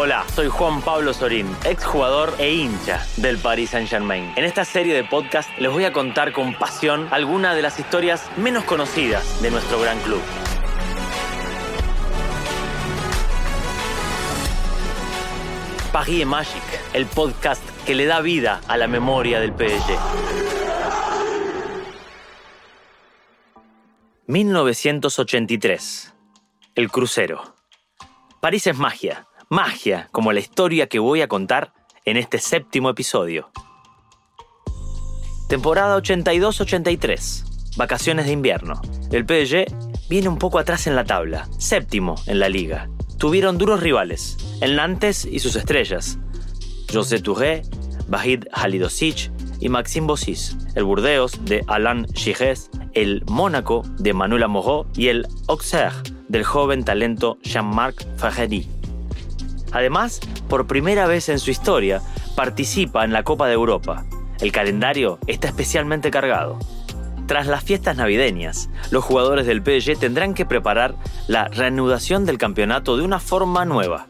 Hola, soy Juan Pablo Sorín, exjugador e hincha del Paris Saint-Germain. En esta serie de podcast les voy a contar con pasión algunas de las historias menos conocidas de nuestro gran club. Paris Magic, el podcast que le da vida a la memoria del PSG. 1983. El crucero. París es magia, magia como la historia que voy a contar en este séptimo episodio. Temporada 82-83. Vacaciones de invierno. El PSG viene un poco atrás en la tabla, séptimo en la liga. Tuvieron duros rivales, el Nantes y sus estrellas. José Touré, Bahid Halidosic y Maxime Bossis, el Burdeos de Alain Giresse, el Mónaco de Manuel Amoró y el Auxerre del joven talento Jean-Marc Fagery. Además, por primera vez en su historia, participa en la Copa de Europa. El calendario está especialmente cargado. Tras las fiestas navideñas, los jugadores del PSG tendrán que preparar la reanudación del campeonato de una forma nueva.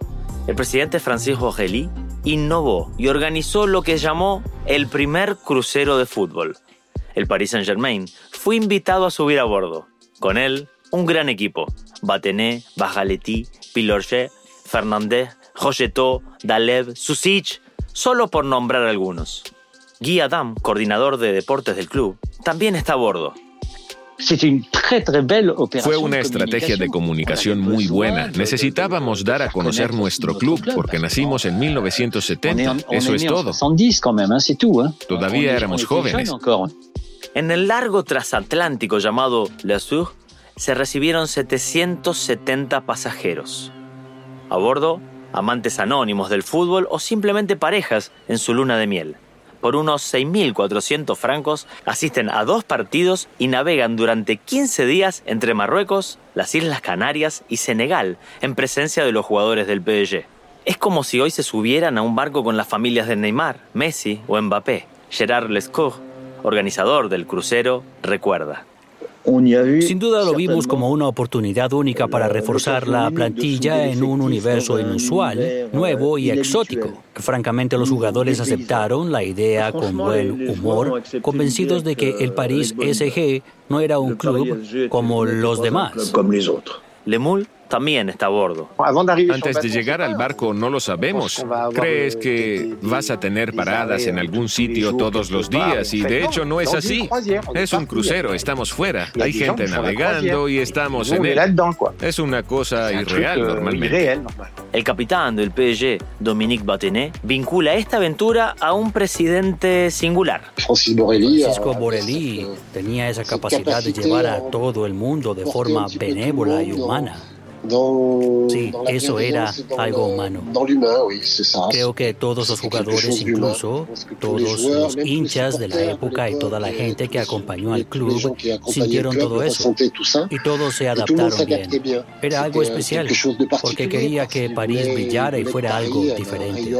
El presidente Francisco Gelí innovó y organizó lo que llamó el primer crucero de fútbol. El Paris Saint-Germain fue invitado a subir a bordo. Con él, un gran equipo. Batené, Bajaletti, Pilorget, Fernandez, Rocheteau, Dalev, Susic, solo por nombrar algunos. Guy Adam, coordinador de deportes del club, también está a bordo. Fue una estrategia de comunicación muy buena. Necesitábamos dar a conocer nuestro club porque nacimos en 1970. Eso es todo. Todavía éramos jóvenes. En el largo transatlántico llamado Le Sur se recibieron 770 pasajeros. A bordo, amantes anónimos del fútbol o simplemente parejas en su luna de miel por unos 6.400 francos, asisten a dos partidos y navegan durante 15 días entre Marruecos, las Islas Canarias y Senegal, en presencia de los jugadores del PSG. Es como si hoy se subieran a un barco con las familias de Neymar, Messi o Mbappé. Gerard Lescourt, organizador del crucero, recuerda. Sin duda lo vimos como una oportunidad única para reforzar la plantilla en un universo inusual, nuevo y exótico. Francamente los jugadores aceptaron la idea con buen humor, convencidos de que el París SG no era un club como los demás. Lemul también está a bordo. Antes de llegar al barco no lo sabemos. ¿Crees que vas a tener paradas en algún sitio todos los días? Y de hecho no es así. Es un crucero, estamos fuera. Hay gente navegando y estamos en él. Es una cosa irreal normalmente. El capitán del PSG, Dominique Batenet, vincula esta aventura a un presidente singular. Francisco Borelli tenía esa capacidad de llevar a todo el mundo de forma benévola y humana. Sí, eso era algo humano. Creo que todos los jugadores, incluso todos los hinchas de la época y toda la gente que acompañó al club, sintieron todo eso. Y todos se adaptaron bien. Era algo especial, porque quería que París brillara y fuera algo diferente.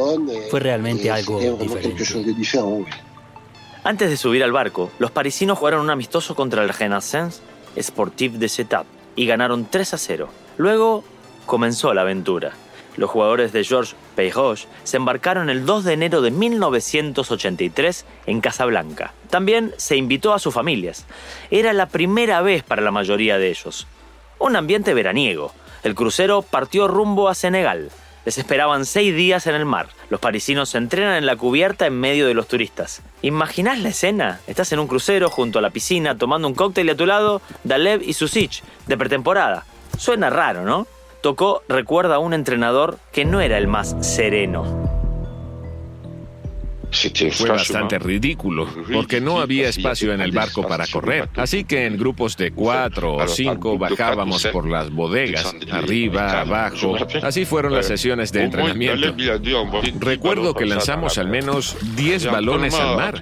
Fue realmente algo diferente. Antes de subir al barco, los parisinos jugaron un amistoso contra el Renaissance Sportif de Setup y ganaron 3 a 0. Luego comenzó la aventura. Los jugadores de Georges Peyroche se embarcaron el 2 de enero de 1983 en Casablanca. También se invitó a sus familias. Era la primera vez para la mayoría de ellos. Un ambiente veraniego. El crucero partió rumbo a Senegal. Les esperaban seis días en el mar. Los parisinos se entrenan en la cubierta en medio de los turistas. ¿Imaginás la escena? Estás en un crucero junto a la piscina tomando un cóctel y a tu lado Dalev y Susich, de pretemporada. Suena raro, ¿no? Tocó recuerda a un entrenador que no era el más sereno. Fue bastante ridículo, porque no había espacio en el barco para correr. Así que en grupos de cuatro o cinco bajábamos por las bodegas, arriba, abajo. Así fueron las sesiones de entrenamiento. Recuerdo que lanzamos al menos 10 balones al mar.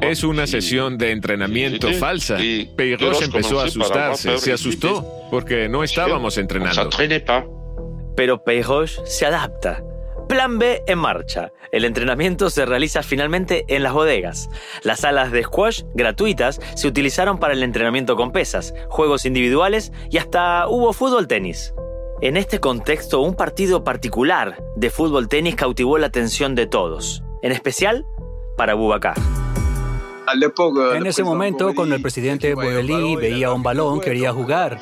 Es una sesión de entrenamiento falsa. Peyros empezó a asustarse, se asustó, porque no estábamos entrenando. Pero Peyroche se adapta. Plan B en marcha. El entrenamiento se realiza finalmente en las bodegas. Las salas de squash gratuitas se utilizaron para el entrenamiento con pesas, juegos individuales y hasta hubo fútbol tenis. En este contexto, un partido particular de fútbol tenis cautivó la atención de todos, en especial para Boubacar. En ese momento, cuando el presidente Borelli veía un balón, quería jugar.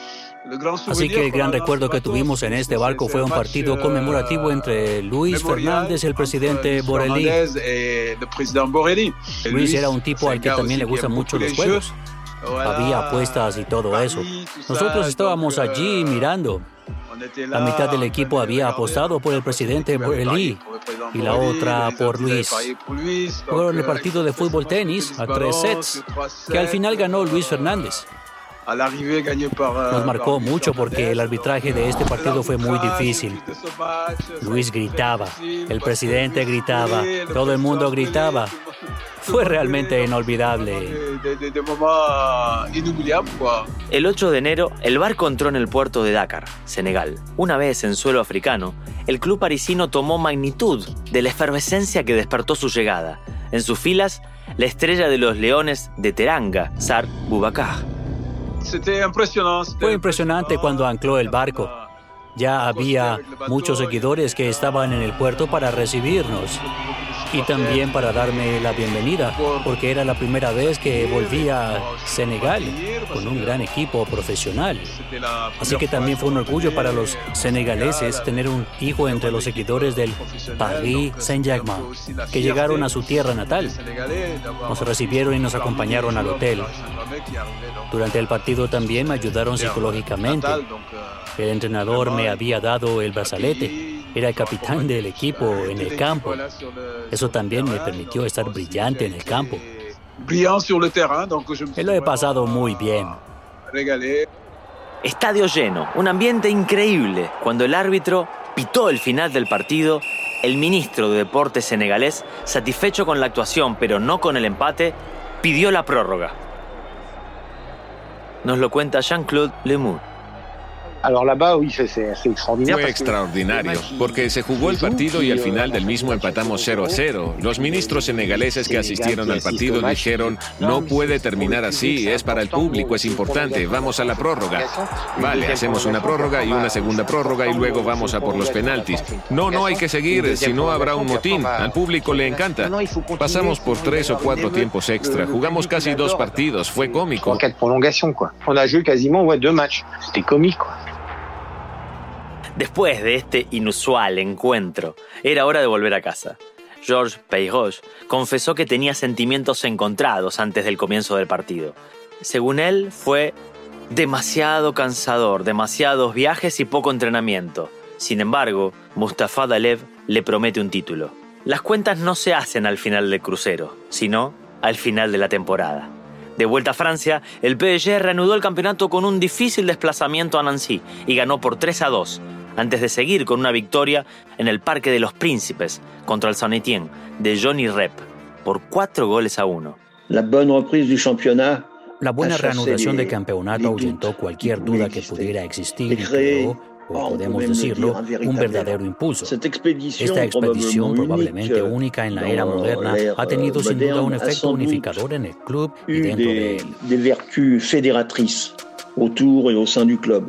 Así que el gran recuerdo que tuvimos en este barco fue un partido conmemorativo entre Luis Fernández y el presidente Borelli. Luis era un tipo al que también le gustan mucho los juegos. Había apuestas y todo eso. Nosotros estábamos allí mirando. La mitad del equipo había apostado por el presidente Borelli y la otra por Luis. Fueron el partido de fútbol tenis a tres sets, que al final ganó Luis Fernández. Nos marcó mucho porque el arbitraje de este partido fue muy difícil. Luis gritaba, el presidente gritaba, todo el mundo gritaba. Fue realmente inolvidable. El 8 de enero, el barco entró en el puerto de Dakar, Senegal. Una vez en suelo africano, el club parisino tomó magnitud de la efervescencia que despertó su llegada. En sus filas, la estrella de los leones de Teranga, Sar Boubacar. Fue impresionante cuando ancló el barco. Ya había muchos seguidores que estaban en el puerto para recibirnos y también para darme la bienvenida, porque era la primera vez que volvía a Senegal con un gran equipo profesional. Así que también fue un orgullo para los senegaleses tener un hijo entre los seguidores del Paris Saint-Germain, que llegaron a su tierra natal. Nos recibieron y nos acompañaron al hotel. Durante el partido también me ayudaron psicológicamente. El entrenador me había dado el brazalete era el capitán del equipo en el campo. Eso también me permitió estar brillante en el campo. Y lo he pasado muy bien. Estadio lleno, un ambiente increíble. Cuando el árbitro pitó el final del partido, el ministro de Deportes senegalés, satisfecho con la actuación pero no con el empate, pidió la prórroga. Nos lo cuenta Jean-Claude Lemoux. Fue extraordinario, porque se jugó el partido y al final del mismo empatamos 0 a 0. Los ministros senegaleses que asistieron al partido dijeron, no puede terminar así, es para el público, es importante, vamos a la prórroga. Vale, hacemos una prórroga y una segunda prórroga y luego vamos a por los penaltis. No, no hay que seguir, si no habrá un motín. Al público le encanta. Pasamos por tres o cuatro tiempos extra, jugamos casi dos partidos, fue cómico. C'était comique. Después de este inusual encuentro, era hora de volver a casa. Georges Peyroche confesó que tenía sentimientos encontrados antes del comienzo del partido. Según él, fue demasiado cansador, demasiados viajes y poco entrenamiento. Sin embargo, Mustafa Dalev le promete un título. Las cuentas no se hacen al final del crucero, sino al final de la temporada. De vuelta a Francia, el PSG reanudó el campeonato con un difícil desplazamiento a Nancy y ganó por 3 a 2, antes de seguir con una victoria en el Parque de los Príncipes contra el Saint Etienne de Johnny Rep por cuatro goles a uno. La buena reanudación del campeonato ahuyentó cualquier duda que pudiera existir y creó, podemos decirlo, un verdadero impulso. Esta expedición, probablemente única en la era moderna, ha tenido sin duda un efecto unificador en el club y dentro de él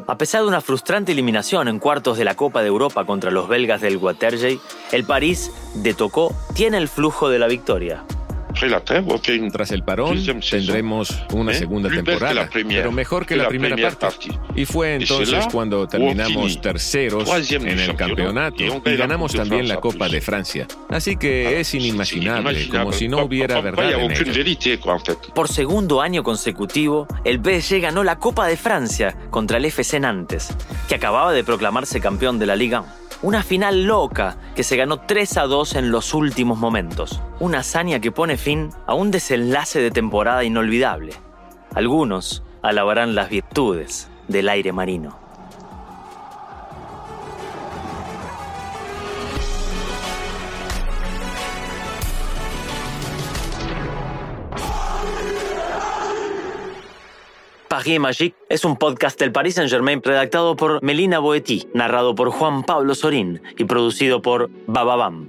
A pesar de una frustrante eliminación en cuartos de la Copa de Europa contra los belgas del Watergate, el París de Tocó tiene el flujo de la victoria. Tras el parón tendremos una ¿Eh? segunda temporada, pero mejor que la primera parte. Y fue entonces cuando terminamos terceros en el campeonato y ganamos también la Copa de Francia. Así que ah, es inimaginable, como si no hubiera verdad en ello. Por segundo año consecutivo, el PSG ganó la Copa de Francia contra el FC Nantes, que acababa de proclamarse campeón de la Liga. Una final loca que se ganó 3 a 2 en los últimos momentos. Una hazaña que pone fin a un desenlace de temporada inolvidable. Algunos alabarán las virtudes del aire marino. Paris Magique es un podcast del Paris Saint-Germain redactado por Melina Boetti, narrado por Juan Pablo Sorín y producido por Bababam.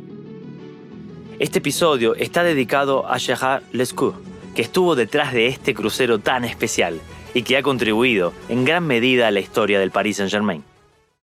Este episodio está dedicado a Gerard Lescourt, que estuvo detrás de este crucero tan especial y que ha contribuido en gran medida a la historia del Paris Saint-Germain.